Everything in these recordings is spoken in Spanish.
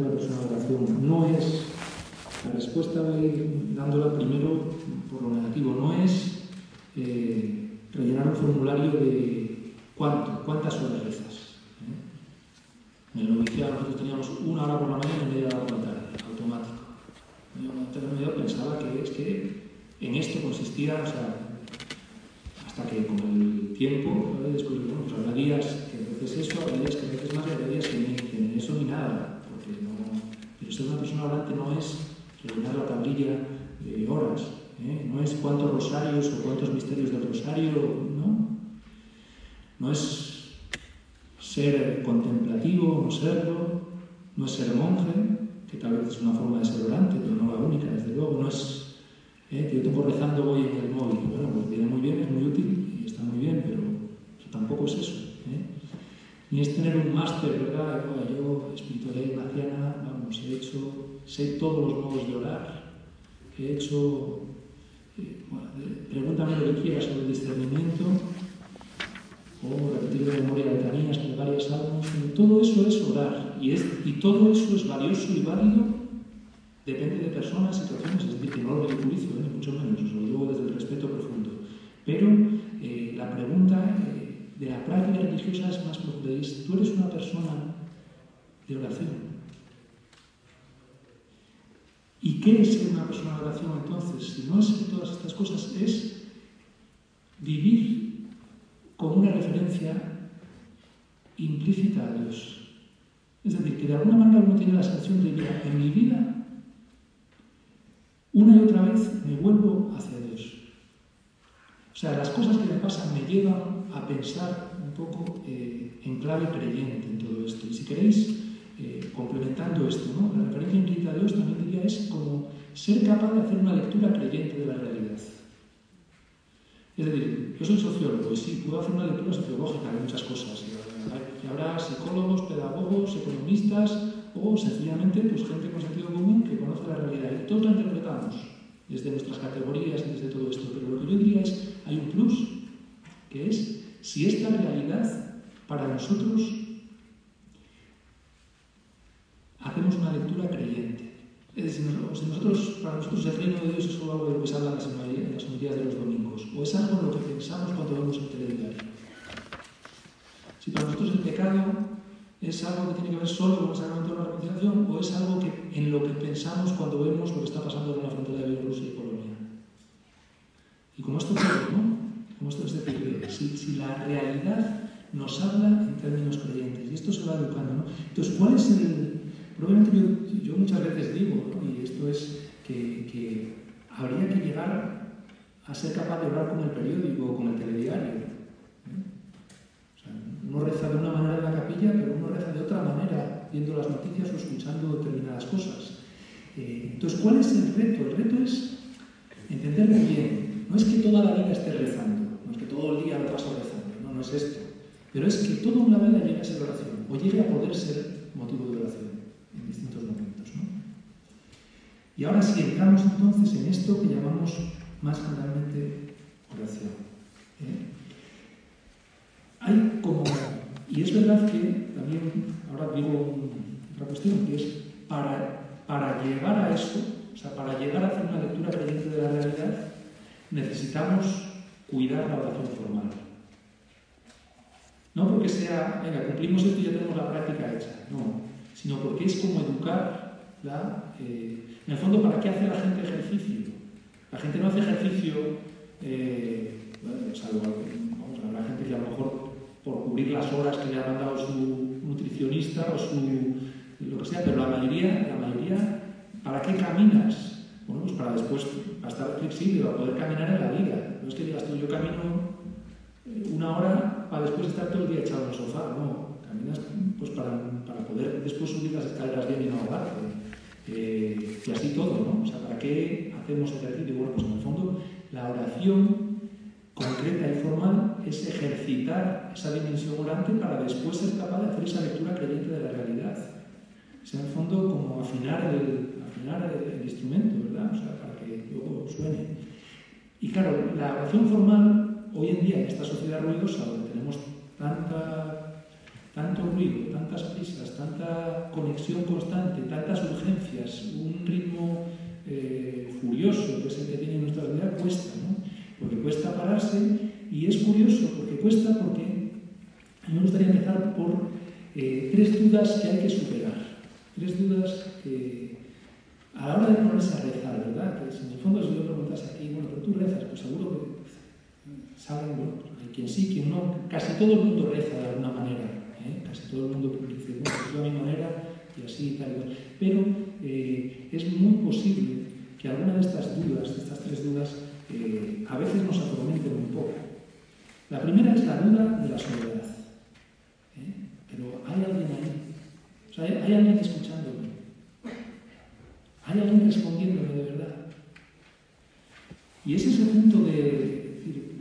una persona de oración no es, la respuesta dándola primero por lo negativo, no es eh, rellenar un formulario de cuánto, cuántas horas rezas. ¿eh? En el noviciado nosotros teníamos una hora por la mañana y media hora por la tarde, automático. Yo pensaba que es que en esto consistía, hasta que con el tiempo, después, bueno, pues habrá días que veces eso, habrá días que veces más habrá días que ni, eso ni nada, ser una persona orante no es rellenar la tablilla de horas, ¿eh? no es cuántos rosarios o cuántos misterios del rosario, no, no es ser contemplativo, no serlo, no es ser monje, que tal vez es una forma de ser orante, pero no la única, desde luego, no es ¿eh? que yo tengo rezando hoy en el móvil, bueno, pues viene muy bien, es muy útil y está muy bien, pero tampoco es eso. ¿eh? Ni es tener un máster, ¿verdad? Yo, espiritualidad ignaciana, he hecho, sé todos los modos de orar, he hecho, eh, bueno, pregúntame lo que quieras sobre el discernimiento, o repetir de memoria letanías, varias salmos, todo eso es orar, y, es, y todo eso es valioso y válido Depende de personas, situaciones, es decir, que no lo ridiculizo, ¿eh? mucho menos, os lo digo desde el respeto profundo. Pero eh, la pregunta eh, de la práctica religiosa es más profunda. ¿tú eres una persona de oración? ¿Y qué es ser una persona de oración entonces? Si no es todas estas cosas, es vivir con una referencia implícita a Dios. Es decir, que de alguna manera uno tiene la sensación de que en mi vida una y otra vez me vuelvo hacia Dios. O sea, las cosas que me pasan me llevan a pensar un poco eh, en clave creyente en todo esto. Y si queréis, eh, complementando esto, ¿no? la referencia implícita a Dios también diría es como ser capaz de hacer una lectura creyente de la realidad. Es decir, yo soy sociólogo y sí, puedo hacer una lectura sociológica de muchas cosas. Y habrá psicólogos, pedagogos, economistas, o sencillamente pues, gente con sentido común que conoce la realidad. Y todos la interpretamos desde nuestras categorías y desde todo esto. Pero lo que yo diría es, hay un plus, que es si esta realidad para nosotros hacemos una lectura creyente. Es decir, nosotros, para nosotros el reino de Dios es solo algo de lo que se habla en las homilías de los domingos, o es algo en lo que pensamos cuando vemos el telediario. Si para nosotros el pecado ¿Es algo que tiene que ver solo con el sacramento de la reconciliación o es algo que, en lo que pensamos cuando vemos lo que está pasando en la frontera de Bielorrusia y Polonia? Y como esto todo, ¿no? Como esto es decir, si, si, la realidad nos habla en términos creyentes y esto se va educando, ¿no? Entonces, ¿cuál es el...? Probablemente yo, muchas veces digo, y esto es que, habría que llegar a ser capaz de hablar con el periódico o con el telediario uno reza de una manera en la capilla, pero uno reza de otra manera viendo las noticias o escuchando determinadas cosas. Eh, entonces, ¿cuál es el reto? El reto es entender muy bien. No es que toda la vida esté rezando, no es que todo el día lo paso rezando, no, no es esto. Pero es que toda una vida llegue a ser oración, o llegue a poder ser motivo de oración distintos momentos. Y ahora sí, entramos entonces en esto que llamamos más generalmente oración. ¿eh? hay como, y es verdad que también, ahora digo otra cuestión, que es para, para llegar a eso, o sea, para llegar a hacer una lectura creyente de la realidad, necesitamos cuidar la oración formal. No porque sea, venga, cumplimos esto y ya tenemos la práctica hecha, no, sino porque es como educar, la, eh, en el fondo, ¿para qué hace la gente ejercicio? La gente no hace ejercicio, eh, bueno, salvo, vamos, habrá gente que a lo mejor por cubrir las horas que le ha mandado su nutricionista o su lo que sea, pero la mayoría, la mayoría, ¿para qué caminas? Bueno, pues para después, para estar flexible, para poder caminar en la vida. No es que digas tú, yo camino eh, una hora para después estar todo el día echado en el sofá, no. Caminas pues para, para poder después subir las escaleras bien y no ahogarte. Eh, y así todo, ¿no? O sea, ¿para qué hacemos ejercicio? Bueno, pues en el fondo, la oración concreta y formal es ejercitar esa dimensión orante para después ser capaz de hacer esa lectura creyente de la realidad. Es en el fondo como afinar el, afinar el, instrumento, ¿verdad? O sea, para que luego suene. Y claro, la oración formal, hoy en día, en esta sociedad ruidosa, donde tenemos tanta tanto ruido, tantas prisas, tanta conexión constante, tantas urgencias, un ritmo eh, furioso que es el que tiene nuestra vida, cuesta, ¿no? Porque cuesta pararse y es curioso porque cuesta porque a mí me gustaría empezar por eh, tres dudas que hay que superar. Tres dudas que a la hora de ponerse a rezar, ¿verdad? Que en el fondo si yo preguntase aquí, bueno, pero tú rezas, pues seguro que saben, bueno, hay quien sí, quien no, casi todo el mundo reza de alguna manera, todo el mundo dice, bueno, pues yo a mi manera y así y tal y tal. Pero eh, es muy posible que alguna de estas dudas, de estas tres dudas, eh, a veces nos atormenten un poco. La primera es la duda de la soledad. ¿eh? Pero hay alguien ahí. O sea, hay, alguien escuchándome. Hay alguien respondiéndome de verdad. Y ese es el punto de decir,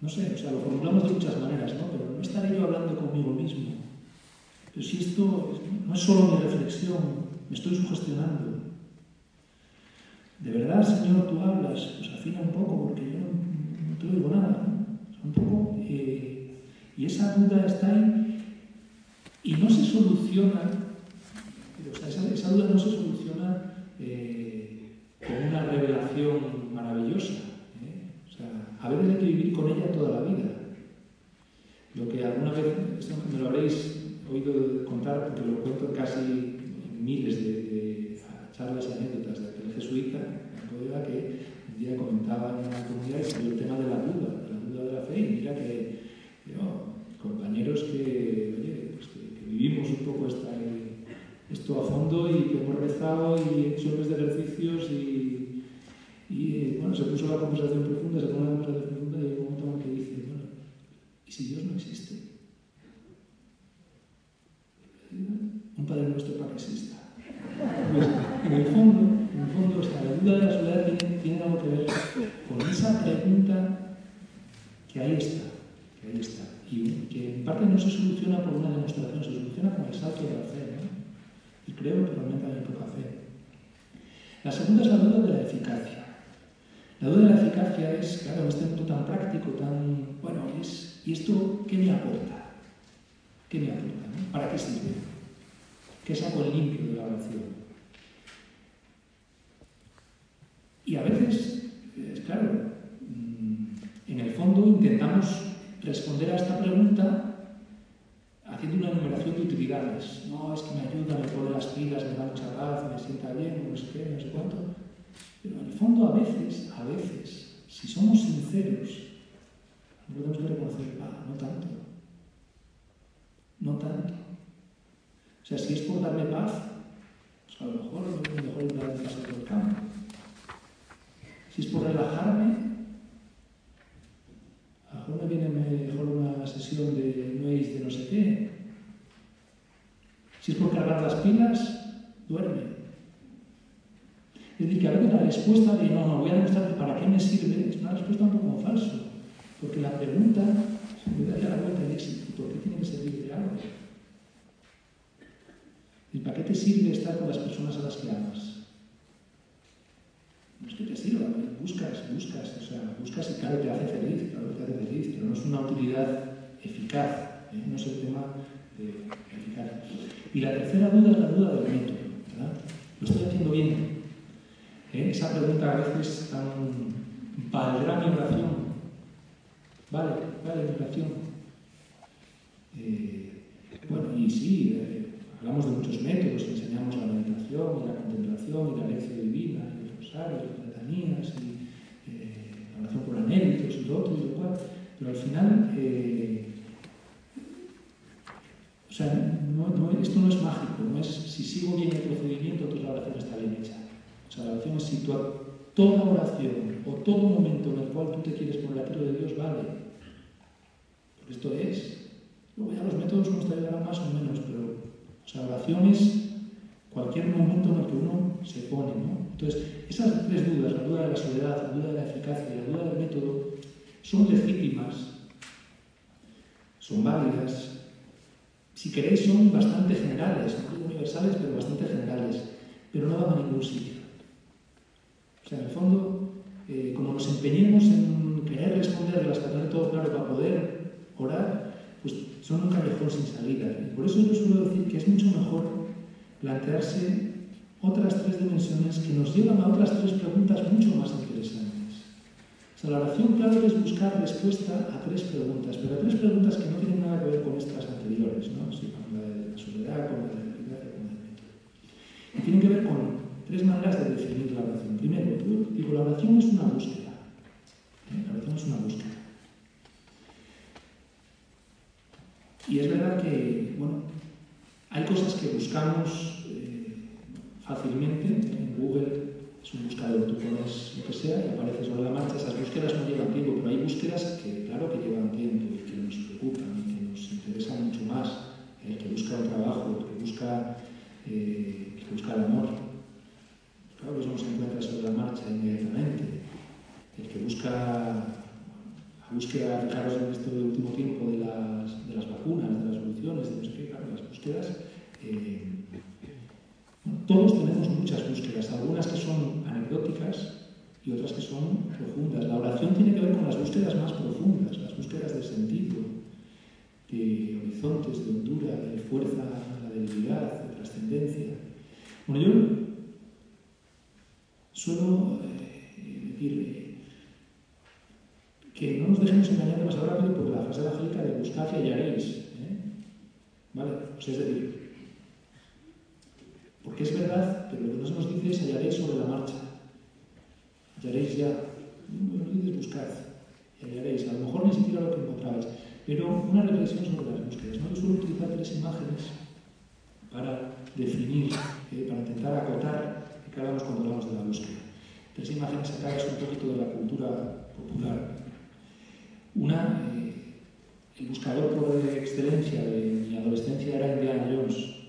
no sé, o sea, lo formulamos de muchas maneras, no estaré yo hablando conmigo mismo. Pero si esto no es solo mi reflexión, me estoy sugestionando. De verdad, Señor, tú hablas, pues afina un poco, porque yo no, te oigo nada. ¿no? Un poco, eh, y esa duda está ahí y no se soluciona, o sea, esa, duda no se soluciona eh, con una revelación maravillosa. ¿eh? O sea, a veces hay que vivir con ella toda la vida. Lo que alguna vez, me lo habréis oído contar, porque lo cuento casi miles de, charlas y anécdotas de aquel jesuita, que un día comentaba en una comunidad y salió el tema de la duda, de la duda de la fe, y mira que compañeros pues que, vivimos un poco esto a fondo y que hemos rezado y hecho de ejercicios y, bueno, se puso la conversación profunda, se pone la conversación profunda y hay un momento en que dice, bueno, ¿y si Dios no existe? Un Padre Nuestro para que exista. En el fondo, en el fondo, sea, la duda de la soledad tiene, tiene algo que ver con esa pregunta que ahí está, que ahí está, y que en parte no se soluciona por una demostración, se soluciona con el salto de la fe. Y creo que realmente hay poca fe. La segunda es la duda de la eficacia. La duda de la eficacia es, claro, en este mundo tan práctico, tan, bueno, es, ¿y esto qué me aporta? ¿Qué me aporta? ¿Para qué sirve? ¿Qué saco limpio de la oración? Y a veces, claro, en el fondo intentamos responder a esta pregunta haciendo una enumeración de utilidades. No, es que me ayuda, me pone las pilas, me da mucha paz, me sienta bien, no sé qué, no sé cuánto. Pero en el fondo a veces, a veces, si somos sinceros, que reconocer, ah, no tanto. No tanto. O sea, si es por darme paz, pues a lo mejor es mejor ir a un paseo por el campo. Si es por relajarme, a lo mejor me viene mejor una sesión de Nuez de no sé qué. Si es por cargar las pilas, duerme. Es decir, que a veces la respuesta de no, no, voy a demostrar para qué me sirve es una respuesta un poco falso. Porque la pregunta me daría la vuelta y dice, ¿por qué tiene que servir de algo? ¿Y para qué te sirve estar con las personas a las que amas? No es que te sirva, buscas, buscas, o sea, buscas y claro te hace feliz, claro te hace feliz, pero no es una utilidad eficaz, ¿eh? no es el tema de eficaz. Y la tercera duda es la duda del método, ¿verdad? ¿Lo estoy haciendo bien? ¿Eh? Esa pregunta a veces tan... ¿Valdrá mi oración? Vale, vale mi oración. Eh, bueno, y sí, eh, hablamos de muchos métodos, enseñamos la meditación y la contemplación y la lección divina y el las letanías eh, la oración por anécdotos y lo otro y lo cual, pero al final, eh, o sea, no, esto no es mágico, no es si sigo bien el procedimiento, entonces la oración está bien hecha. O sea, la oración es si tu, toda oración o todo momento en el cual tú te quieres poner a tiro de Dios vale. Esto es. Luego ya los métodos nos ayudarán más o menos, pero o sea, oración cualquier momento en el que uno se pone, ¿no? Entonces, esas tres dudas, la duda de la soledad, la duda de la eficacia y la duda del método, son legítimas, son válidas, si queréis son bastante generales, no universales, pero bastante generales, pero no van a ningún sitio. O sea, en el fondo, eh, como nos empeñemos en querer responder las que todo claro para poder orar, pues son un callejón sin salida. Y por eso yo suelo decir que es mucho mejor plantearse otras tres dimensiones que nos llevan a otras tres preguntas mucho más interesantes. O sea, la oración, claro es buscar respuesta a tres preguntas, pero a tres preguntas que no tienen nada que ver con estas anteriores, ¿no? con la de la soledad, con la de la eficacia, con el método. Y tienen que ver con tres maneras de definir la oración. Primero, digo, la oración es una búsqueda. ¿eh? La oración es una búsqueda. Y es verdad que, bueno, hay cosas que buscamos eh, fácilmente en Google, es un buscador, tú pones lo que sea y aparece sobre la marcha. Esas búsquedas no llevan tiempo, pero hay búsquedas que, claro, que llevan tiempo y que nos preocupan y que nos interesan mucho más. El que busca un trabajo, el que busca, eh, el que busca el amor. Claro que eso no se encuentra sobre la marcha inmediatamente. El que busca búsqueda, claro, en este último tiempo de las, de las vacunas, de las soluciones, de las búsquedas. Eh, todos tenemos muchas búsquedas, algunas que son anecdóticas y otras que son profundas. La oración tiene que ver con las búsquedas más profundas, las búsquedas de sentido, de horizontes, de hondura, de fuerza, la debilidad, de trascendencia. Bueno, yo suelo eh, decir que no nos dejemos engañar demasiado rápido por la frase evangélica de buscar y hallaréis. ¿eh? ¿Vale? Pues es decir, porque es verdad, pero lo que no se nos dice es hallaréis sobre la marcha. Hallaréis ya. No buscar. Y hallaréis. A lo mejor ni siquiera lo que encontrabais. Pero una reflexión sobre las búsquedas. ¿no? Yo suelo utilizar tres imágenes para definir, eh, para intentar acotar qué hablamos cuando hablamos de la búsqueda. Tres imágenes sacadas un poquito de la cultura popular. Eh, el buscador por excelencia de mi adolescencia era Indiana Jones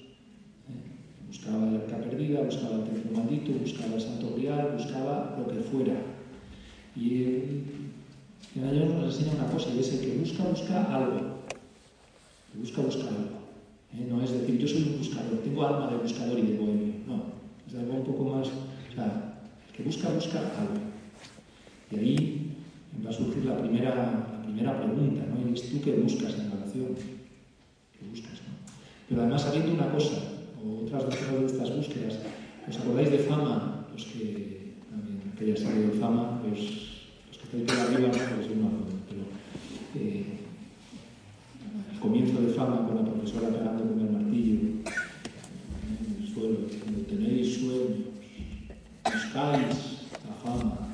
Buscaba la arca perdida, buscaba el templo maldito, buscaba el santo grial, buscaba lo que fuera. Y el Dios nos enseña una cosa, y es el que busca, busca algo. El busca, busca algo. ¿Eh? No es decir, yo soy un buscador, tengo alma de buscador y de bohemio. No, es algo un poco más... O el que busca, busca algo. Y ahí va a surgir la primera, primera pregunta, ¿no? Eres tú que buscas en la oración, ¿Qué buscas, ¿no? Pero además sabiendo una cosa, o otras dos cosas de estas búsquedas, ¿os acordáis de Fama? Los que también, que ya salido de Fama, pues, los que estáis por arriba, no, pues yo no pero eh, el comienzo de Fama con la profesora pegando con el martillo, en el suelo, cuando tenéis sueños, buscáis la fama,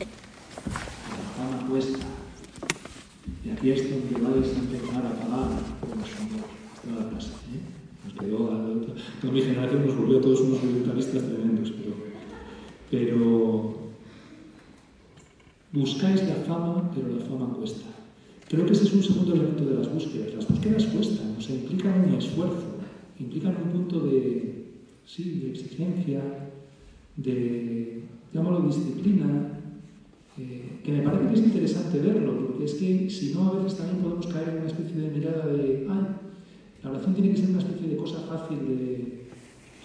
es donde vais a empezar a pagar por los honores. Toda la clase, ¿eh? toda mi generación nos volvió a todos unos voluntaristas tremendos, pero, pero buscáis la fama, pero la fama cuesta. Creo que ese es un segundo elemento de las búsquedas. Las búsquedas cuestan, o sea, implican un esfuerzo, implican un punto de, sí, de exigencia, de, llámalo disciplina, eh, que me parece que es interesante verlo, porque es que si no, a veces también podemos caer en una especie de mirada de, ay, la oración tiene que ser una especie de cosa fácil, de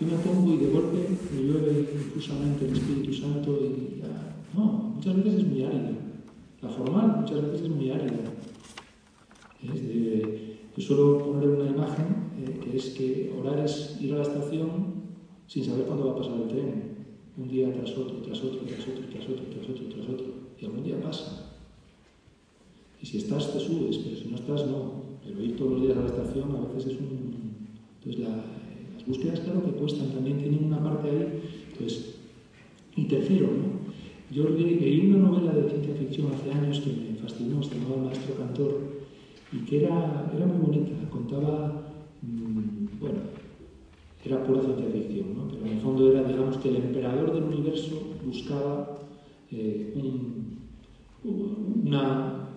yo me pongo y de golpe me llueve infusamente el Espíritu Santo y ya. No, muchas veces es muy árida. La formal muchas veces es muy árida. yo suelo poner una imagen eh, que es que orar es ir a la estación sin saber cuándo va a pasar el tren. Un día tras otro, tras otro, tras otro, tras otro, tras otro, tras otro. Y algún día pasa. Y si estás, te subes, pero si no estás, no. Pero ir todos los días a la estación a veces es un... Entonces las búsquedas claro que cuestan, también tienen una parte ahí. Entonces, y tercero, ¿no? Yo leí una novela de ciencia ficción hace años que me fascinó, se llamaba Maestro Cantor, y que era, era muy bonita, contaba, mmm, bueno, era pura ciencia ficción, ¿no? pero en el fondo era, digamos, que el emperador del universo buscaba eh, un, una,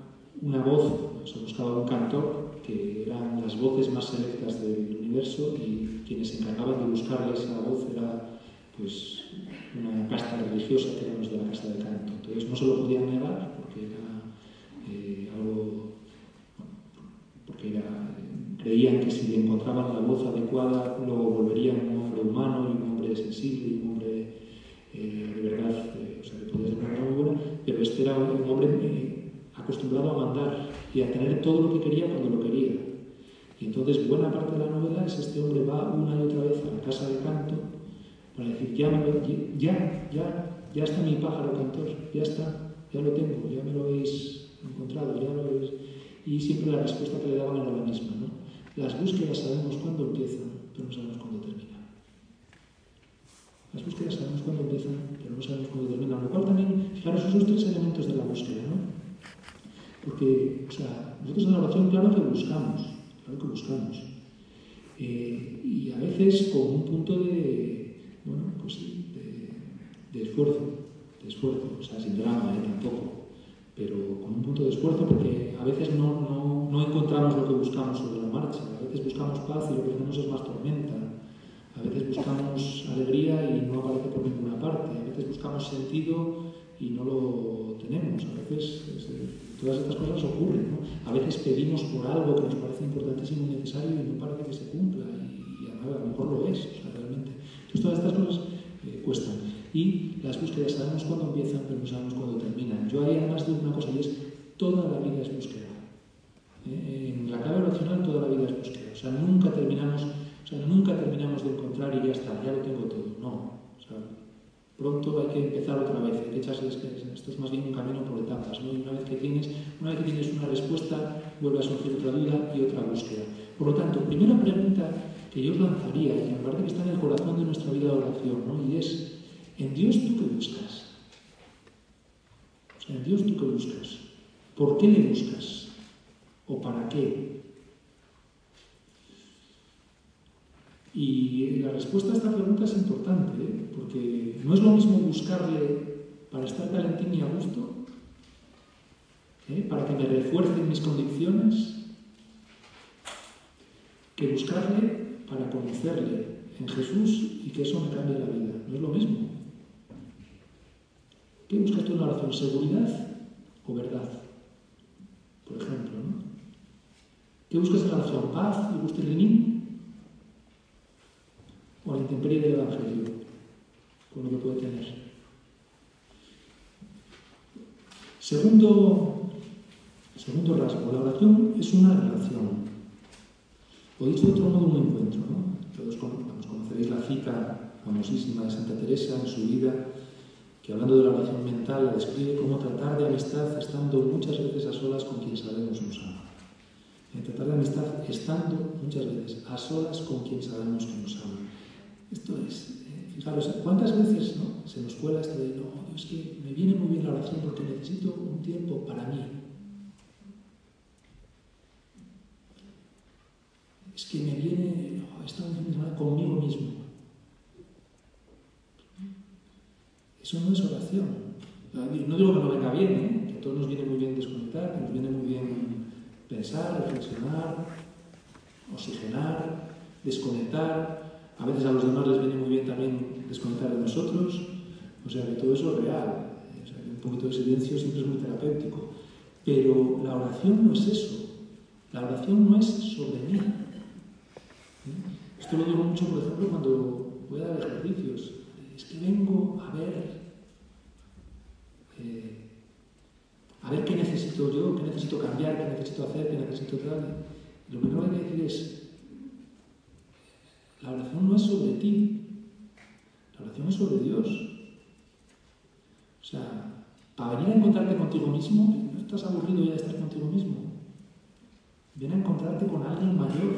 una voz, o sea, buscaba un cantor que eran las voces más selectas del universo y quienes se encargaban de buscarle esa voz era pues, una casta religiosa que eran los de la casta de canto. Entonces no se lo podían negar porque era eh, algo, porque creían que si encontraban la voz adecuada luego volverían un hombre humano y un hombre sensible y un hombre eh, de verdad, eh, o sea, que podía ser una muy buena, pero este era un hombre acostumbrado a mandar y a tener todo lo que quería cuando lo quería. Y entonces buena parte de la novela es este hombre va una y otra vez a la casa de canto para decir, ya, ya, ya, ya está mi pájaro cantor, ya está, ya lo tengo, ya me lo habéis encontrado, ya lo habéis... Y siempre la respuesta que le daban era la misma, ¿no? Las búsquedas sabemos cuándo empiezan, pero no sabemos cuándo terminan. Las búsquedas sabemos cuándo empiezan, pero no sabemos cuándo terminan. Lo cual también, fijaros, esos tres elementos de la búsqueda, ¿no? Porque, o sea, nosotros en la oración, claro que buscamos, claro que buscamos. Eh, y a veces con un punto de, bueno, pues de, de esfuerzo, de esfuerzo, o sea, sin drama, ¿eh? tampoco pero con un punto de esfuerzo porque a veces no, no, no, encontramos lo que buscamos sobre la marcha, a veces buscamos paz y lo que tenemos es más tormenta, buscamos alegría y no aparece por ninguna parte, a veces buscamos sentido y no lo tenemos, a veces todas estas cosas ocurren, ¿no? a veces pedimos por algo que nos parece importantísimo y necesario y no parece que se cumpla y, a lo mejor lo es, o sea, realmente. Entonces todas estas cosas eh, cuestan. Y las búsquedas sabemos cuándo empiezan, pero no sabemos cuándo terminan. Yo haría más de una cosa y es toda la vida es búsqueda. ¿Eh? En la clave oracional toda la vida es búsqueda. O sea, nunca terminamos, O sea, nunca terminamos de encontrar y ya está, ya lo tengo todo. No. O sea, pronto hay que empezar otra vez, hay que echarse, esto es más bien un camino por etapas, ¿no? Y una vez que tienes, una vez que tienes una respuesta, vuelve a surgir otra duda y otra búsqueda. Por lo tanto, primera pregunta que yo os lanzaría, y me parece que está en el corazón de nuestra vida de oración, ¿no? Y es, ¿en Dios tú qué buscas? O sea, ¿en Dios tú qué buscas? ¿Por qué le buscas? ¿O para qué? Y la respuesta a esta pregunta es importante, ¿eh? porque no es lo mismo buscarle para estar calentín y a gusto, ¿eh? para que me refuercen mis convicciones, que buscarle para conocerle en Jesús y que eso me cambie la vida. No es lo mismo. ¿Qué buscas tú en la oración? ¿Seguridad o verdad? Por ejemplo, ¿no? ¿Qué buscas en la oración? ¿Paz y gusto y ¿O la intemperie del Evangelio? Con lo que puede tener. Segundo, segundo rasgo, la oración es una relación. O dicho de otro modo, un encuentro. ¿no? Todos conoceréis la cita famosísima de Santa Teresa en su vida que hablando de la oración mental describe cómo tratar de amistad estando muchas veces a solas con quien sabemos nos ama. En tratar de amistad estando muchas veces a solas con quien sabemos que nos ama. Esto es, eh, fijaros, ¿cuántas veces ¿no? se nos cuela esto de, no, es que me viene muy bien la oración porque necesito un tiempo para mí? Es que me viene, oh, conmigo mismo. Eso no es oración. No digo que no venga bien, ¿eh? que a todos nos viene muy bien desconectar, que nos viene muy bien pensar, reflexionar, oxigenar, desconectar. A veces a los demás les viene muy bien también desconectar de nosotros. O sea, que todo eso es real. O sea, que un poquito de silencio siempre es muy terapéutico. Pero la oración no es eso. La oración no es sobre mí. Esto lo digo mucho, por ejemplo, cuando voy a dar ejercicios. Es que vengo a ver eh, a ver qué necesito yo, qué necesito cambiar, qué necesito hacer, qué necesito tal. lo primero que hay que decir es, la oración no es sobre ti, la oración es sobre Dios. O sea, para venir a encontrarte contigo mismo, no estás aburrido ya de estar contigo mismo. Viene a encontrarte con alguien mayor.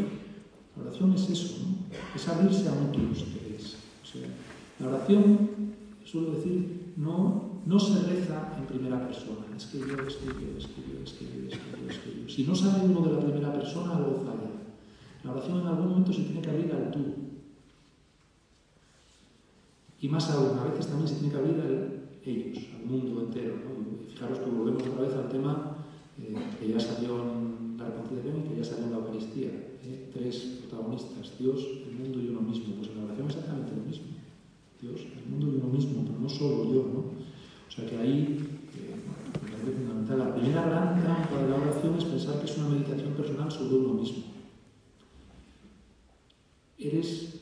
La oración es eso, ¿no? es abrirse a otros, O sea, la oración, suelo decir, no no se reza en primera persona. Es que yo, es que yo, es que yo, es que yo, es que yo, es que. Si no sabe uno de la primera persona, algo falla. La oración en algún momento se tiene que abrir al tú. Y más aún, a veces también se tiene que abrir a ellos, al mundo entero. fijaros que volvemos otra vez al tema eh, que ya salió en la reconciliación y que ya salió en la Eucaristía. ¿eh? Tres protagonistas, Dios, el mundo y uno mismo. Pues en la oración es exactamente lo mismo. Dios, el mundo y uno mismo, pero no solo yo, ¿no? O sea que ahí, eh, fundamental. La primera gran trampa de la oración es pensar que es una meditación personal sobre uno mismo. Eres,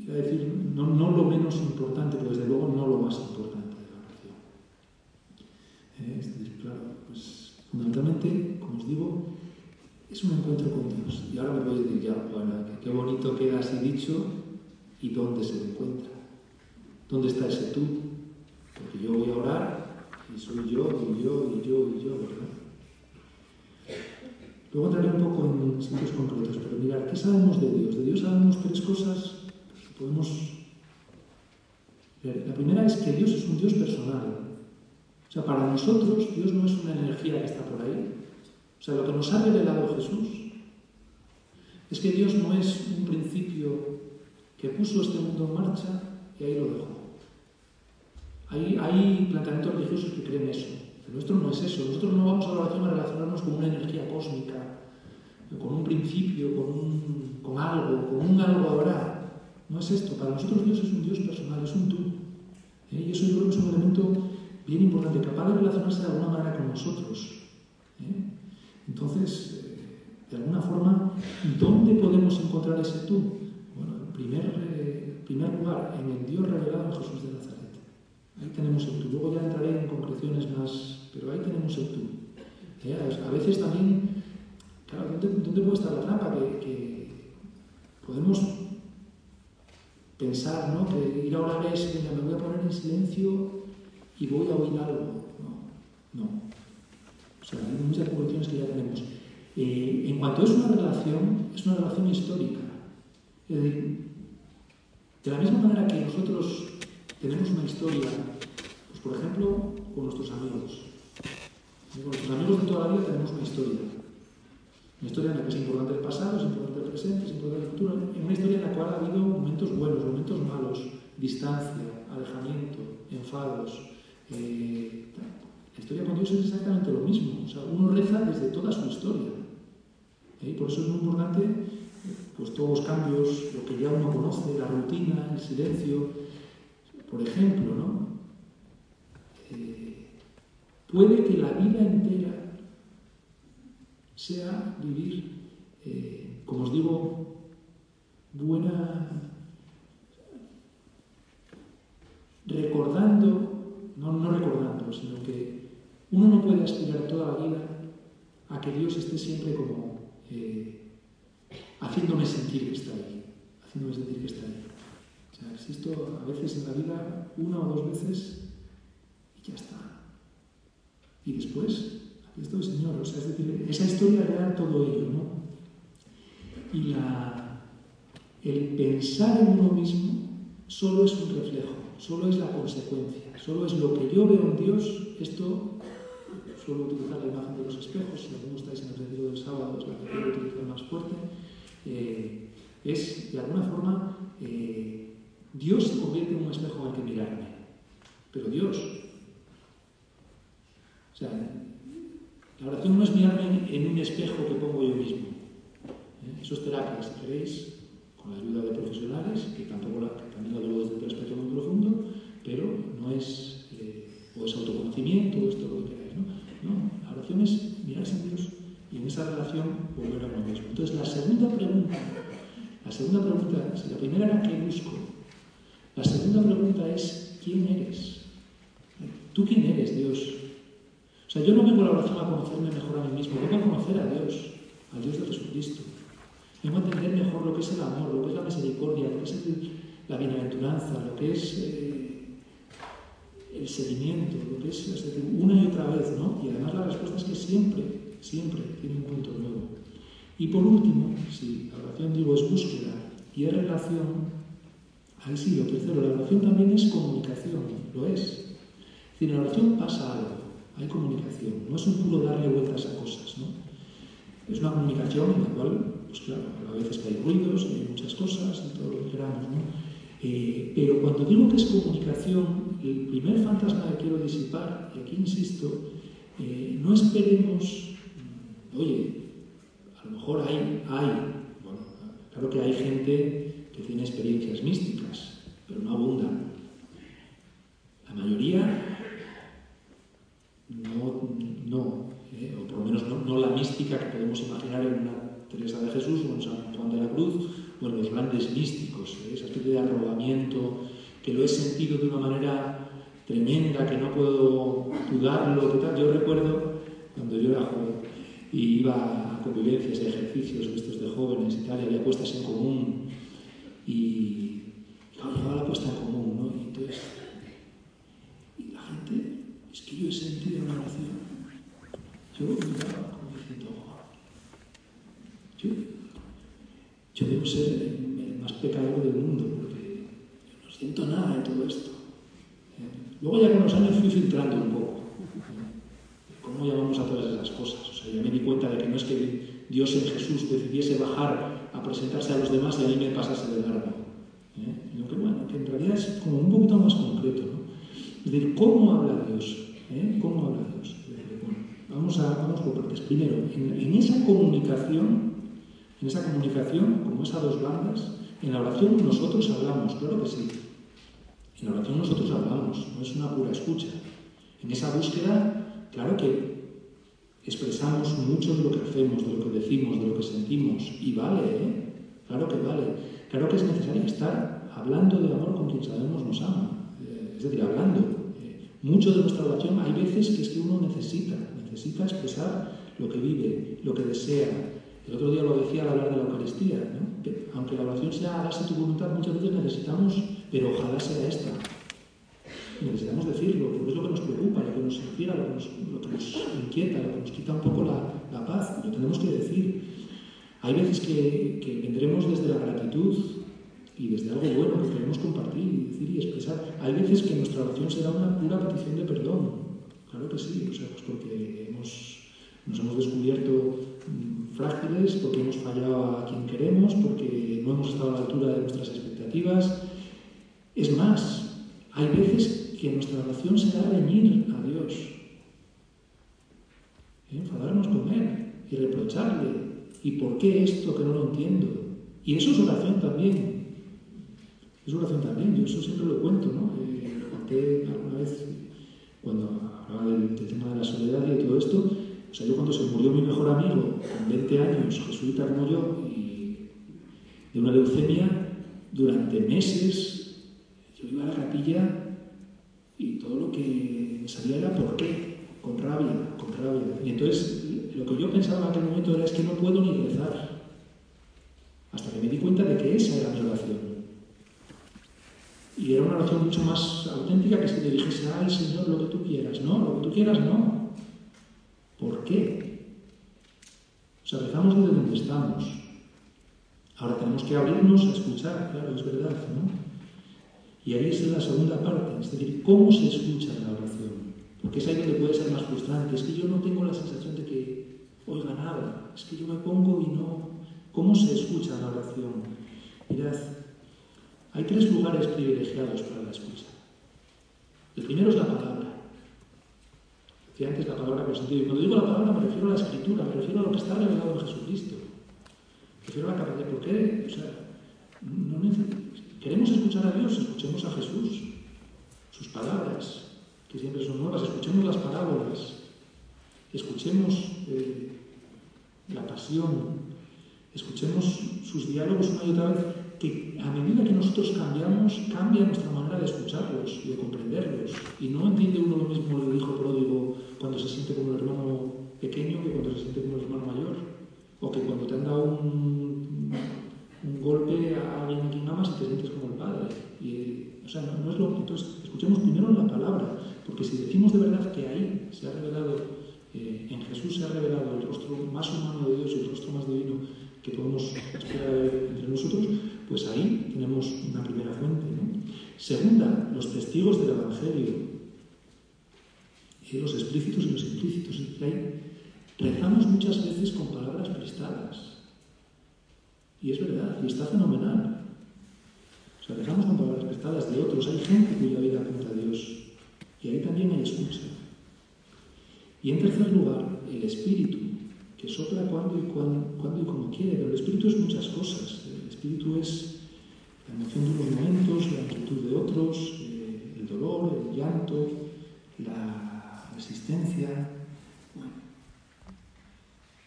iba a decir, no, no lo menos importante, pero desde luego no lo más importante de la oración. Eh, claro, pues fundamentalmente, como os digo, es un encuentro con Dios. Y ahora me puedes decir, ya, bueno, qué bonito queda así dicho, ¿y dónde se encuentra? ¿Dónde está ese tú? Porque yo voy a orar y soy yo, y yo, y yo, y yo, ¿verdad? Luego entraré un poco en sitios concretos, pero mirar, ¿qué sabemos de Dios? De Dios sabemos tres cosas que podemos... La primera es que Dios es un Dios personal. O sea, para nosotros Dios no es una energía que está por ahí, o sea, lo que nos ha revelado Jesús es que Dios no es un principio que puso este mundo en marcha y ahí lo dejó. Hay, hay planteamientos religiosos que creen eso. El nuestro no es eso. Nosotros no vamos a la oración a relacionarnos con una energía cósmica, con un principio, con, con algo, con un algo habrá. No es esto. Para nosotros Dios es un Dios personal, es un tú. ¿Eh? Y eso yo creo que es un elemento bien importante, capaz de relacionarse de alguna manera con nosotros. ¿Eh? Entonces, eh, de alguna forma, ¿dónde podemos encontrar ese tú? Bueno, en primer, primer lugar, en el Dios revelado en Jesús de Nazaret. Ahí tenemos el tú. Luego ya entraré en concreciones más, pero ahí tenemos el tú. A veces también, claro, ¿dónde, puede estar la trampa? Que, podemos pensar, ¿no? Que ir a orar es, venga, me voy a poner en silencio y voy a oír algo. No, no. O sea, hay muchas conclusiones que ya tenemos. Eh, en cuanto es una relación, es una relación histórica. Es decir, de la misma manera que nosotros tenemos una historia, pues por ejemplo, con nuestros amigos. Con nuestros amigos de toda la vida tenemos una historia. Una historia en la que es importante el pasado, es importante el presente, es importante el futuro. En una historia en la cual ha habido momentos buenos, momentos malos, distancia, alejamiento, enfados, eh, la historia con Dios es exactamente lo mismo. O sea, uno reza desde toda su historia. ¿eh? Por eso es muy importante pues, todos los cambios, lo que ya uno conoce, la rutina, el silencio. Por ejemplo, ¿no? Eh, puede que la vida entera sea vivir, eh, como os digo, buena, recordando, no, recordando, sino que uno no puede aspirar toda la vida a que Dios esté siempre como eh, haciéndome sentir que está ahí, haciéndome sentir que está ahí. O sea, existo a veces en la vida una o dos veces y ya está. Y después, aquí está el Señor. O sea, es decir, esa historia era todo ello, ¿no? Y la, el pensar en uno mismo solo es un reflejo, solo es la consecuencia, solo es lo que yo veo en Dios, esto suelo utilizar la imagen de los espejos, si alguno estáis en el retiro del sábado, es la que quiero utilizar más fuerte, eh, es de alguna forma eh, Dios se convierte en un espejo al que mirarme, pero Dios. O sea, la oración no es mirarme en, un espejo que pongo yo mismo. ¿eh? Eso es terapia, si queréis, con la ayuda de profesionales, que tampoco la, que también lo digo desde un respeto muy profundo, pero no es, o es autoconocimiento, o es todo lo que no, la oración es mirarse a Dios y en esa relación volver a uno mismo. Entonces, la segunda pregunta, la segunda pregunta, si la primera era ¿qué busco? La segunda pregunta es ¿quién eres? ¿Tú quién eres, yo no vengo a la oración a conocerme mejor a mí mismo, vengo a conocer a Dios, a Dios de Jesucristo. Vengo a entender mejor lo que es el amor, lo que es la misericordia, lo que es la bienaventuranza, lo que es eh, el seguimiento, lo que es, una y otra vez, ¿no? Y además la respuesta es que siempre, siempre tiene un punto nuevo. Y por último, si la oración, digo, es búsqueda y es relación, ahí sí, lo tercero, la oración también es comunicación, lo es. Es decir, en la oración pasa algo, hay comunicación, no es un puro darle vueltas a cosas, ¿no? Es una comunicación en la cual, pues claro, a veces hay ruidos, hay muchas cosas, todo lo que queramos, ¿no? Eh, pero cuando digo que es comunicación, el primer fantasma que quiero disipar, y aquí insisto, eh, no esperemos, mm, oye, a lo mejor hay, hay, bueno, claro que hay gente que tiene experiencias místicas, pero no abundan. La mayoría no, no eh, o por lo menos no, no, la mística que podemos imaginar en una Teresa de Jesús o en San Juan de la Cruz bueno, los grandes místicos, ¿eh? esa especie de arrobamiento, que lo he sentido de una manera tremenda, que no puedo dudarlo, Yo recuerdo cuando yo era joven y iba a convivencias, hay ejercicios estos de jóvenes y tal, y había puestas en común. Y, claro, la puesta en común, ¿no? Y entonces, y la gente, es que yo he sentido una oración. Yo como diciendo, yo, yo debo ser el más pecador del mundo, porque no siento nada de todo esto. Luego ya con los años fui filtrando un poco. ¿Cómo llamamos a todas esas cosas? O sea, ya me di cuenta de que no es que Dios en Jesús decidiese bajar a presentarse a los demás y a mí me pasase de largo. ¿eh? que bueno, que en realidad es como un poquito más concreto. ¿no? Es decir, ¿cómo habla Dios? ¿Eh? ¿Cómo habla Dios? Bueno, vamos, a, vamos por partes. Primero, en, en esa comunicación, en esa comunicación, como es a dos bandas, en la oración nosotros hablamos, claro que sí. En la oración nosotros hablamos, no es una pura escucha. En esa búsqueda, claro que expresamos mucho de lo que hacemos, de lo que decimos, de lo que sentimos, y vale, ¿eh? Claro que vale. Claro que es necesario estar hablando de amor con quien sabemos nos ama. Eh, es decir, hablando. Eh, mucho de nuestra oración hay veces que es que uno necesita, necesita expresar lo que vive, lo que desea. El otro día lo decía al hablar de la Eucaristía, ¿no? que aunque la oración sea hágase tu voluntad, muchas veces necesitamos pero ojalá sea esta. Necesitamos decirlo, porque es lo que nos preocupa, lo que nos inquieta, lo que nos, inquieta, lo que nos quita un poco la, paz. Lo tenemos que decir. Hay veces que, vendremos desde la gratitud y desde algo bueno que queremos compartir y decir y expresar. Hay veces que nuestra oración será una pura petición de perdón. Claro que sí, pues porque nos hemos descubierto frágiles, porque hemos fallado a quien queremos, porque no hemos estado a la altura de nuestras expectativas es más, hay veces que nuestra oración será reñir a Dios, enfadarnos con Él y reprocharle. ¿Y por qué esto que no lo entiendo? Y eso es oración también. Es oración también, yo eso siempre lo cuento, ¿no? Eh, conté alguna vez, cuando hablaba del, tema de la soledad y todo esto, o sea, yo cuando se murió mi mejor amigo, con 20 años, jesuita como de una leucemia, durante meses yo iba a la capilla y todo lo que salía era ¿por qué? Con rabia, con rabia. Y entonces lo que yo pensaba en aquel momento era es que no puedo ni rezar. Hasta que me di cuenta de que esa era mi oración. Y era una oración mucho más auténtica que si te dijese, ay Señor, lo que tú quieras. No, lo que tú quieras no. ¿Por qué? O sea, rezamos desde donde estamos. Ahora tenemos que abrirnos a escuchar, claro, es verdad, ¿no? Y ahí es la segunda parte, es decir, cómo se escucha la oración. Porque es ahí donde puede ser más frustrante. Es que yo no tengo la sensación de que oiga nada. Es que yo me pongo y no. ¿Cómo se escucha la oración? Mirad, hay tres lugares privilegiados para la escucha. El primero es la palabra. Decía antes la palabra con sentido. Y cuando digo la palabra me refiero a la escritura, me refiero a lo que está revelado en Jesucristo. Me refiero a la capacidad. ¿Por qué? O sea, ¿Queremos escuchar a Dios? Escuchemos a Jesús, sus palabras, que siempre son nuevas, escuchemos las parábolas, escuchemos eh, la pasión, escuchemos sus diálogos una y otra vez, que a medida que nosotros cambiamos, cambia nuestra manera de escucharlos y de comprenderlos. Y no entiende uno lo mismo el hijo pródigo cuando se siente como el hermano pequeño que cuando se siente como el hermano mayor, o que cuando te han dado un golpe a alguien a quien amas y te sientes como el Padre. Y, o sea, no, es lo Entonces, escuchemos primero la palabra, porque si decimos de verdad que ahí se ha revelado, eh, en Jesús se ha revelado el rostro más humano de Dios y el rostro más divino que podemos esperar entre nosotros, pues ahí tenemos una primera fuente. Segunda, los testigos del Evangelio, los explícitos y los implícitos. Ahí rezamos muchas veces con palabras prestadas y es verdad, y está fenomenal. O sea, dejamos con palabras prestadas de otros. Hay gente cuya vida cuenta a Dios. Y ahí también hay excusa. Y en tercer lugar, el espíritu, que sopla cuando y, cuando, y como quiere. Pero el espíritu es muchas cosas. Espíritu es la emoción de unos momentos, la actitud de otros, eh, el dolor, el llanto, la resistencia,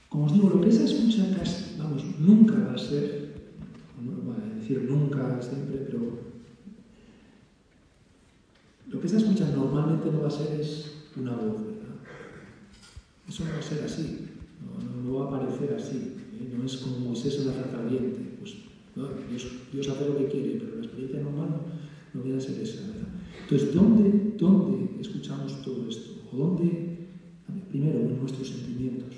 como os digo, lo que es escucha casi, vamos, nunca va a ser, no voy a decir nunca, siempre, pero lo que esa escucha normalmente no va a ser es una voz, ¿verdad? Eso no va a ser así. No, no, va a aparecer así. ¿eh? No es como Moisés en la zarza ¿no? Dios, Dios, hace lo que quiere, pero la experiencia en humano no a ser esa, ¿verdad? Entonces, ¿dónde, ¿dónde escuchamos todo esto? ¿O dónde? Primero, en nuestros sentimientos.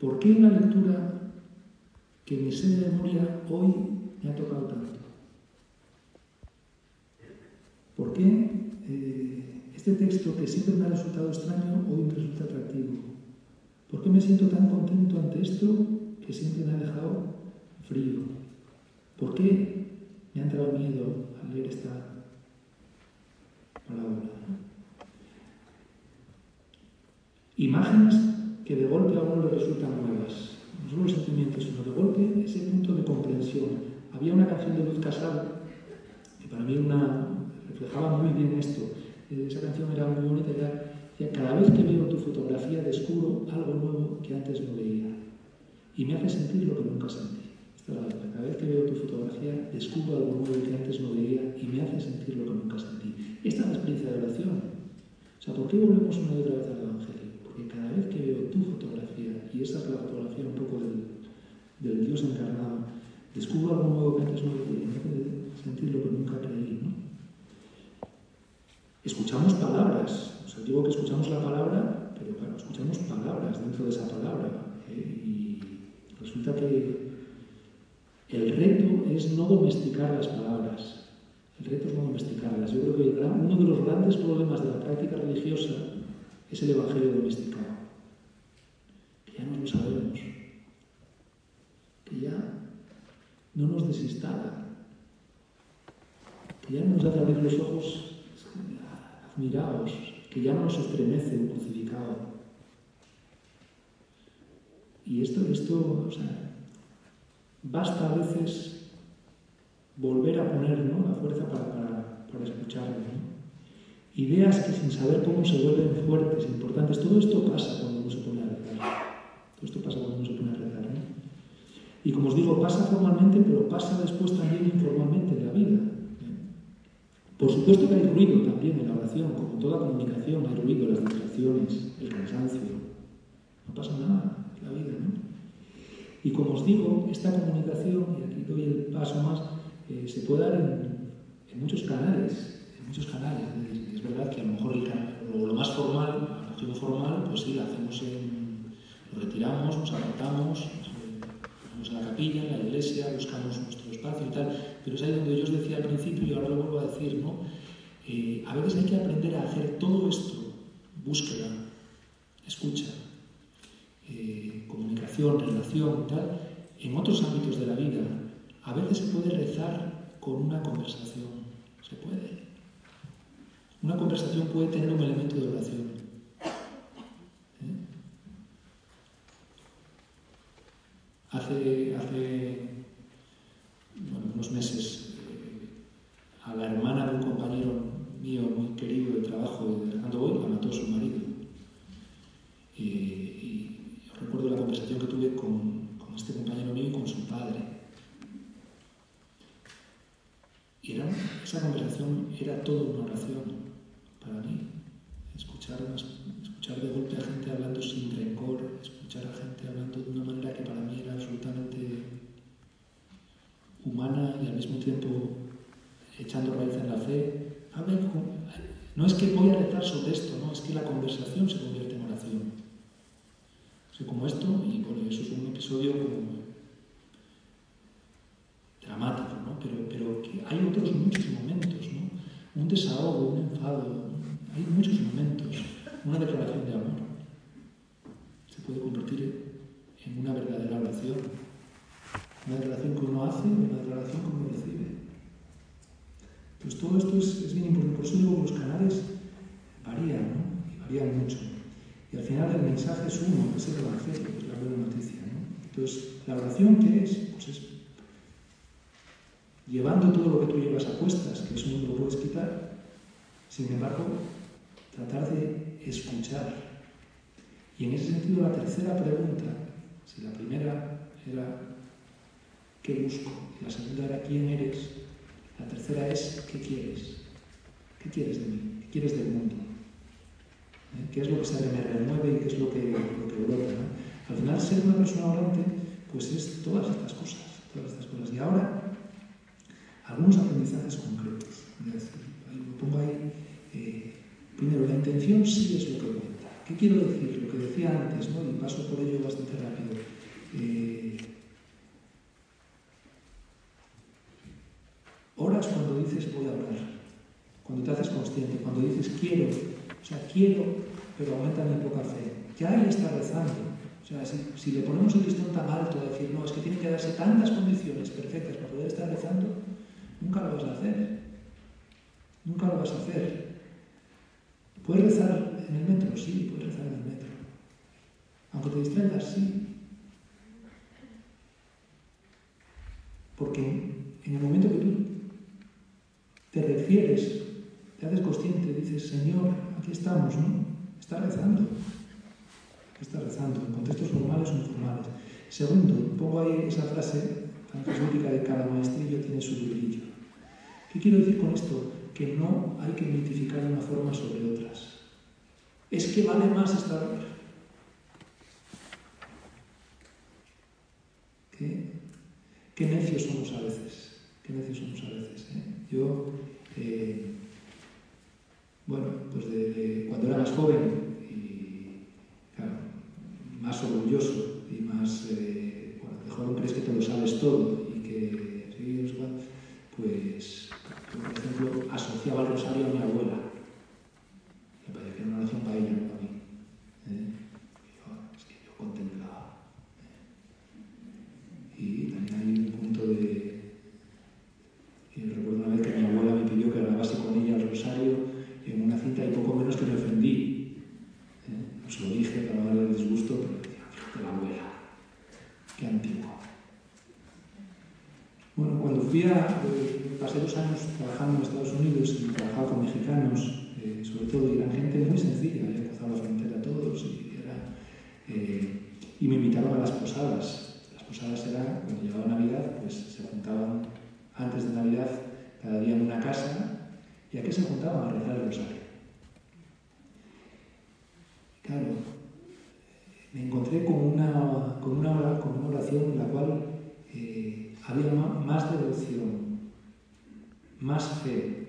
¿Por qué una lectura que me sé de memoria hoy me ha tocado tanto? ¿Por qué eh, este texto que siempre me ha resultado extraño hoy me resulta atractivo? ¿Por qué me siento tan contento ante esto que siempre me ha dejado frío? ¿Por qué me ha entrado miedo al leer esta palabra? Imágenes que de golpe a uno le resultan nuevas. No solo los sentimientos, sino de golpe ese punto de comprensión. Había una canción de Luz Casal que para mí una, reflejaba muy bien esto. Esa canción era muy bonita, decía, cada vez que veo tu fotografía descubro algo nuevo que antes no veía y me hace sentir lo que nunca sentí. Cada vez que veo tu fotografía descubro algo nuevo que antes no veía y me hace sentir lo que nunca sentí. Esta es la experiencia de oración. O sea, ¿por qué volvemos una y otra vez al Evangelio? Porque cada vez que veo tu fotografía, y esa es la fotografía un poco del, del Dios encarnado, descubro algo nuevo que antes no veía y me hace sentir lo que nunca creí. ¿no? escuchamos palabras. O sea, digo que escuchamos la palabra, pero claro, escuchamos palabras dentro de esa palabra. ¿eh? Y resulta que es no domesticar las palabras. El reto es no domesticarlas. Yo creo que uno de los grandes problemas de la práctica religiosa es el Evangelio domesticado. Que ya no lo sabemos. Que ya no nos desinstala. Que ya no nos hace abrir los ojos miraos, que ya no nos estremece un crucificado. Y esto, esto, o sea, basta a veces volver a poner la fuerza para, para, para escucharlo. Ideas que sin saber cómo se vuelven fuertes, importantes. Todo esto pasa cuando uno se pone a rezar. Todo esto pasa cuando uno se pone a rezar. Y como os digo, pasa formalmente, pero pasa después también informalmente en la vida. Por supuesto que hay ruido también en la oración, como toda comunicación, hay ruido, las distracciones, el cansancio. No pasa nada en la vida, ¿no? Y como os digo, esta comunicación, y aquí doy el paso más, eh, se puede dar en, muchos canales, en muchos canales. Es, verdad que a lo mejor lo, más formal, la oración formal, pues sí, la hacemos en, lo retiramos, nos apartamos, en la capilla, en la iglesia, buscamos nuestro espacio y tal, pero es ahí donde yo os decía al principio y ahora lo vuelvo a decir, ¿no? Eh, a veces hay que aprender a hacer todo esto, búsqueda, escucha, eh, comunicación, relación, tal, en otros ámbitos de la vida. A veces se puede rezar con una conversación, se puede. Una conversación puede tener un elemento de oración. Hace, hace unos meses eh, a la hermana de un compañero mío muy querido de trabajo de Alejandro Boy la mató su marido. y recuerdo la conversación que tuve con, con, este compañero mío y con su padre. Y era, esa conversación era toda una oración para mí. Escuchar, escuchar de golpe a gente hablando sin rencor, escuchar a gente hablando de una manera que para mí era absolutamente humana y al mismo tiempo echando raíz en la fe. No es que voy a rezar sobre esto, no, es que la conversación se convierte en oración. O como esto, y bueno, eso es un episodio dramático, ¿no? Pero, pero que hay otros muchos momentos, ¿no? Un desahogo, un enfado, hay muchos momentos, una declaración de amor puede convertir en una verdadera oración. Una declaración que uno hace una declaración que uno recibe. Pues todo esto es, bien importante. Por eso digo que los canales varían, ¿no? Y varían mucho. Y al final el mensaje es uno, es el Evangelio, es la buena noticia. ¿no? Entonces, ¿la oración qué es? Pues es llevando todo lo que tú llevas a cuestas, que eso no lo puedes quitar, sin embargo, tratar de escuchar y en ese sentido la tercera pregunta, si la primera era ¿qué busco? Y la segunda era ¿quién eres? La tercera es ¿qué quieres? ¿Qué quieres de mí? ¿Qué quieres del mundo? ¿Eh? ¿Qué es lo que se me remueve y qué es lo que, lo que brota? Al final, ser una persona orante, pues es todas estas cosas, todas estas cosas. Y ahora, algunos aprendizajes concretos. lo pongo ahí. Eh, Primero, la intención sí es lo que cuenta. ¿Qué quiero decir? Lo que decía antes, ¿no? y paso por ello bastante rápido. Eh, oras cuando dices voy a orar, cuando te haces consciente, cuando dices quiero, o sea, quiero, pero aumenta mi poca fe. Ya ahí está rezando. O sea, si, si le ponemos un listón tan alto a decir, no, es que tienen que darse tantas condiciones perfectas para poder estar rezando, nunca lo vas a hacer. Nunca lo vas a hacer. ¿Puedes rezar en el metro? Sí, puedes rezar en el metro. Aunque te distraigas, sí. Porque en el momento que tú te refieres, te haces consciente, dices, Señor, aquí estamos, ¿no? Está rezando. Está rezando, en contextos formales o informales. Segundo, pongo ahí esa frase tan jesuítica de cada maestrillo tiene su librillo. ¿Qué quiero decir con esto? Que no hay que mitificar una forma sobre otras. Es que vale más estar... ¿Qué? Qué necios somos a veces. Qué necios somos a veces. ¿eh? Yo, eh, bueno, pues de, cuando era más joven y, claro, más orgulloso y más, eh, bueno, de joven crees que te lo sabes todo y que, sí, pues, por ejemplo, a mi abuela. Me parecía una oración para ella, no para mí. es que yo contemplaba. Y también hay un punto de y recuerdo una vez que mi abuela me pidió que grabase con ella el rosario en una cinta y poco menos que me ofendí. ¿eh? Os lo dije para darle el disgusto, pero decía, fíjate la abuela, qué antiguo. Bueno, cuando fui a, eh, pasé dos años trabajando en Estados Unidos y trabajaba con mexicanos, eh, sobre todo, y eran gente muy sencilla, había cruzado la frontera todos y, era, y me invitaban a las posadas. Las posadas era, cuando llegaba Navidad, pues se juntaban antes de Navidad, cada día en una casa, y aquí se juntaban a rezar el rosario. Claro, me encontré con una, con una, con una oración en la cual eh, había más devoción, más fe,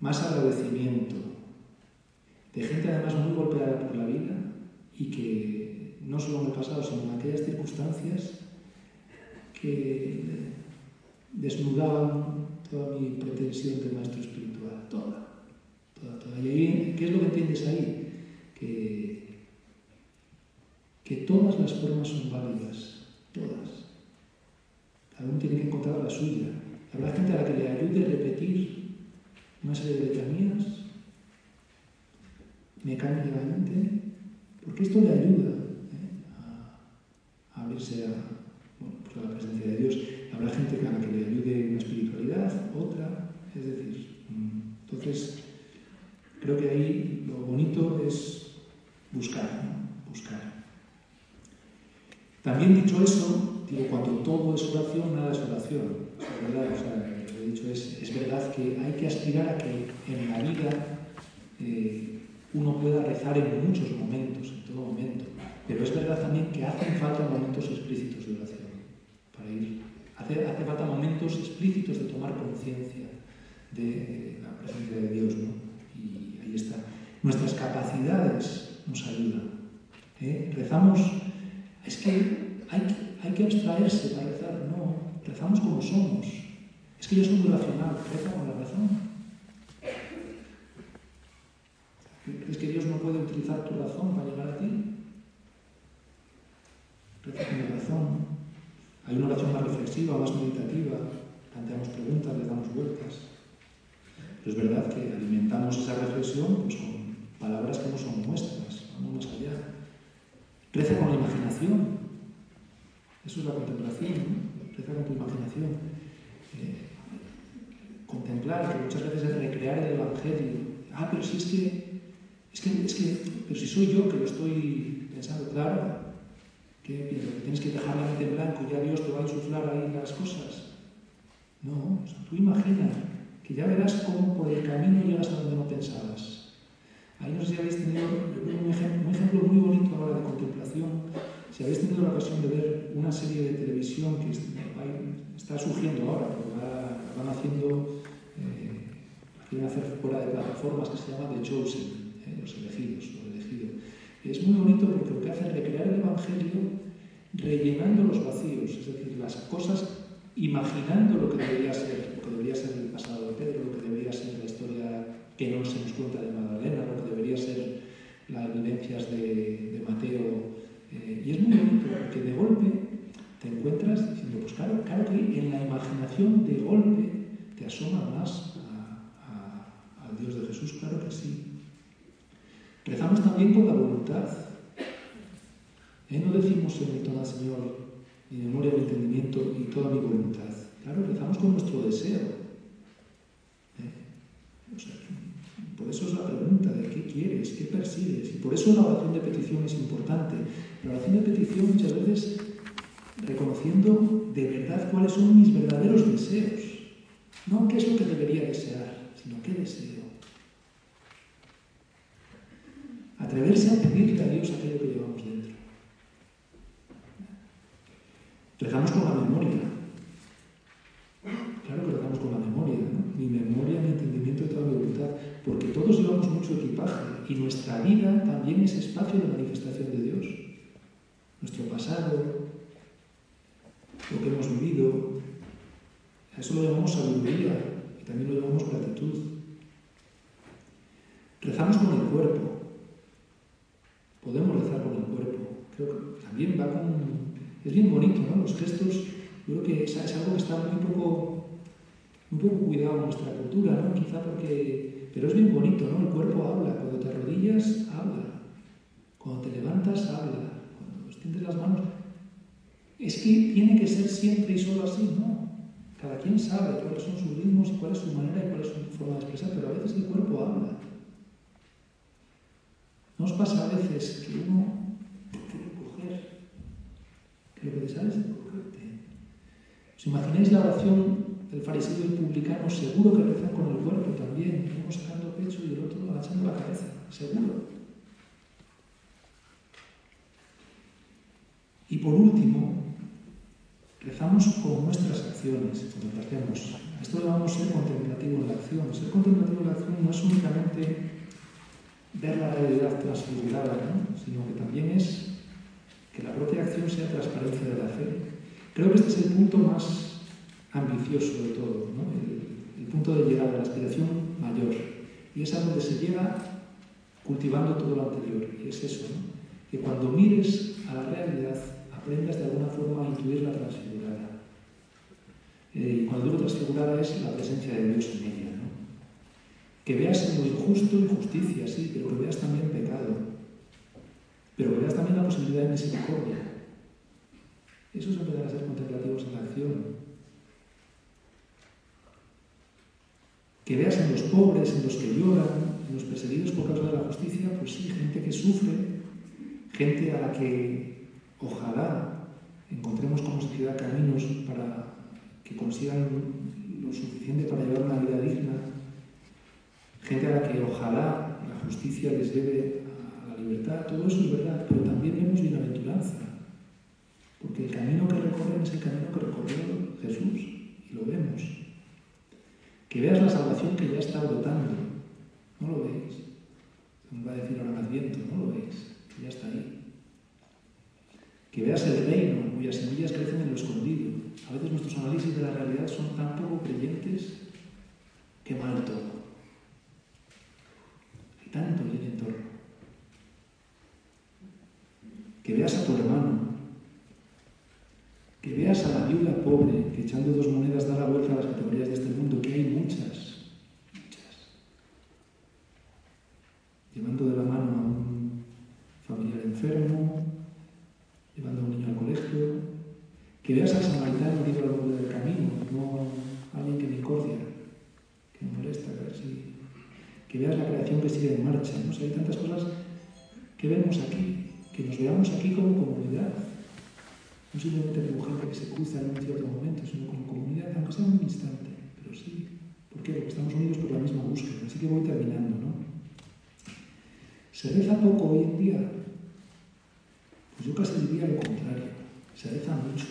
más agradecimiento, de gente además muy golpeada por la vida y que no solo en el pasado, sino en aquellas circunstancias que desnudaban toda mi pretensión de maestro espiritual, toda, toda, toda. Y ahí, ¿qué es lo que entiendes ahí? Que, que todas las formas son válidas, todas. Cada uno tiene que encontrar la suya. Habrá gente a la que le ayude a repetir una serie de letanías mecánicamente, porque esto le ayuda ¿eh? a, abrirse a, pues a la presencia de Dios. Habrá gente a la que le ayude una espiritualidad, otra, es decir, mm, entonces creo que ahí lo bonito es buscar, buscar. También dicho eso, digo, cuando todo es oración, nada es oración. Es verdad, o sea, lo que he dicho es, es verdad que hay que aspirar a que en la vida eh, uno pueda rezar en muchos momentos, en todo momento. Pero es verdad también que hacen falta momentos explícitos de oración para ir Hace, hace falta momentos explícitos de tomar conciencia de la presencia de Dios, ¿no? Y ahí está. Nuestras capacidades nos ayudan. ¿eh? Rezamos, es que hay, hay que abstraerse para rezar, no, rezamos como somos. Es que yo soy muy racional, reza con la razón. ¿Crees que Dios no puede utilizar tu razón para llegar a ti? Reza con la razón. Hay una oración más reflexiva, más meditativa, planteamos preguntas, le damos vueltas. Pero es verdad que alimentamos esa reflexión pues, con palabras que no son nuestras, vamos más allá. Reza con la imaginación. Eso es la contemplación. Reza con tu imaginación. Eh, contemplar, que muchas veces es recrear el Evangelio. Ah, pero si es que, es que, es que, pero si soy yo que lo estoy pensando, claro, que tienes que dejar la mente en blanco ya Dios te va a insuflar ahí las cosas. No, tú imagina que ya verás cómo por el camino llegas a donde no pensabas. Ahí no sé si habéis tenido un ejemplo, un ejemplo muy bonito ahora de contemplación. Si habéis tenido la ocasión de ver una serie de televisión que está surgiendo ahora, porque van haciendo, eh, quieren hacer fuera de plataformas que se llama The Chosen, eh, los elegidos, los elegidos. Es muy bonito porque lo que hace es recrear el Evangelio rellenando los vacíos, es decir, las cosas imaginando lo que debería ser, lo que debería ser el pasado de Pedro, lo que debería ser la historia que no se nos cuenta de Magdalena, lo que debería ser las evidencias de, Mateo. Eh, y es muy bonito porque de golpe te encuentras diciendo, pues claro, claro que en la imaginación de golpe te asoma más al Dios de Jesús, claro que sí. Rezamos también con la voluntad. ¿Eh? No decimos en mi Señor, mi memoria, mi entendimiento y toda mi voluntad. Claro, rezamos con nuestro deseo. ¿Eh? Por eso es la pregunta de qué quieres, qué persigues. Y por eso la oración de petición es importante. La oración de petición muchas veces reconociendo de verdad cuáles son mis verdaderos deseos. No qué es lo que debería desear, sino qué deseo. Atreverse a pedirle a Dios aquello que llevamos dentro. Rezamos con la memoria. Claro que rezamos con la memoria, ¿no? Mi memoria, mi entendimiento de toda mi voluntad, porque todos llevamos mucho equipaje y nuestra vida también es espacio de manifestación de Dios. Nuestro pasado, lo que hemos vivido, a eso lo llamamos sabiduría y también lo llamamos gratitud. Rezamos con el cuerpo. Podemos rezar con el cuerpo. Creo que también va con es bien bonito, ¿no? Los gestos, yo creo que es, algo que está muy poco, muy poco cuidado en nuestra cultura, ¿no? Quizá porque... Pero es bien bonito, ¿no? El cuerpo habla, cuando te arrodillas, habla. Cuando te levantas, habla. Cuando extiendes las manos... Es que tiene que ser siempre y solo así, ¿no? Cada quien sabe cuáles son sus ritmos cuál es su manera y cuál es su forma de expresar, pero a veces el cuerpo habla. ¿No os pasa a veces que uno lo que deseas es ¿Os imagináis la oración del fariseo y el publicano? Seguro que rezan con el cuerpo también, uno sacando el pecho y el otro agachando la cabeza, seguro. Y por último, rezamos con nuestras acciones cuando hacemos. Esto lo llamamos ser contemplativo en la acción. Ser contemplativo en la acción no es únicamente ver la realidad transfigurada, ¿no? sino que también es que la propia acción sea transparencia de la fe. Creo que este es el punto más ambicioso de todo, el, punto de llegada, la aspiración mayor. Y es a donde se llega cultivando todo lo anterior. Y es eso, que cuando mires a la realidad aprendas de alguna forma a intuir la transfigurada. Eh, y cuando digo transfigurada es la presencia de Dios en ella. Que veas en lo injusto injusticia, sí, pero que veas también pecado pero veas también la posibilidad de misericordia. Eso es empezar a ser contemplativos en la acción. Que veas en los pobres, en los que lloran, en los perseguidos por causa de la justicia, pues sí, gente que sufre, gente a la que ojalá encontremos como sociedad caminos para que consigan lo suficiente para llevar una vida digna, gente a la que ojalá la justicia les debe libertad, todo eso es verdad, pero también vemos bienaventuranza, porque el camino que recorren es el camino que recorrió Jesús, y lo vemos. Que veas la salvación que ya está brotando, no lo veis. Nos va a decir ahora Adviento, no lo veis, que ya está ahí. Que veas el reino cuyas semillas crecen en lo escondido. A veces nuestros análisis de la realidad son tan poco creyentes que mal todo. Hay tanto en el entorno que veas a tu hermano, que veas a la viuda pobre que echando dos monedas da la vuelta a las categorías de este mundo, que hay muchas, muchas, llevando de la mano a un familiar enfermo, llevando a un niño al colegio, que veas al samaritano iba al borde del camino, no alguien que me cordia, que me molesta, que, que veas la creación que sigue en marcha, ¿no? hay tantas cosas que vemos aquí que nos veamos aquí como comunidad. Simplemente como gente que se cruza en un cierto momento, sino como comunidad, aunque sea un instante, pero sí. ¿Por qué? Porque estamos unidos por la misma búsqueda. Así que voy terminando, ¿no? ¿Se reza poco hoy en día? Pues yo casi diría lo contrario. Se reza mucho,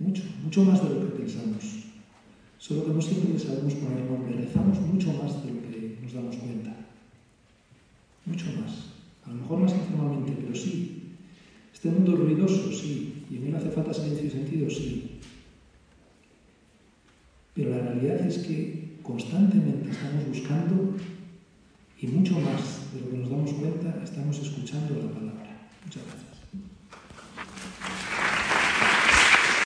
mucho, mucho más de lo que pensamos. Solo que no siempre le sabemos poner nombre. Rezamos mucho más de lo que nos damos cuenta. Mucho más. A lo mejor más informalmente, pero sí. Este mundo ruidoso, sí. ¿Y no hace falta silencio y sentido? Sí. Pero la realidad es que constantemente estamos buscando y mucho más de lo que nos damos cuenta estamos escuchando la palabra. Muchas gracias.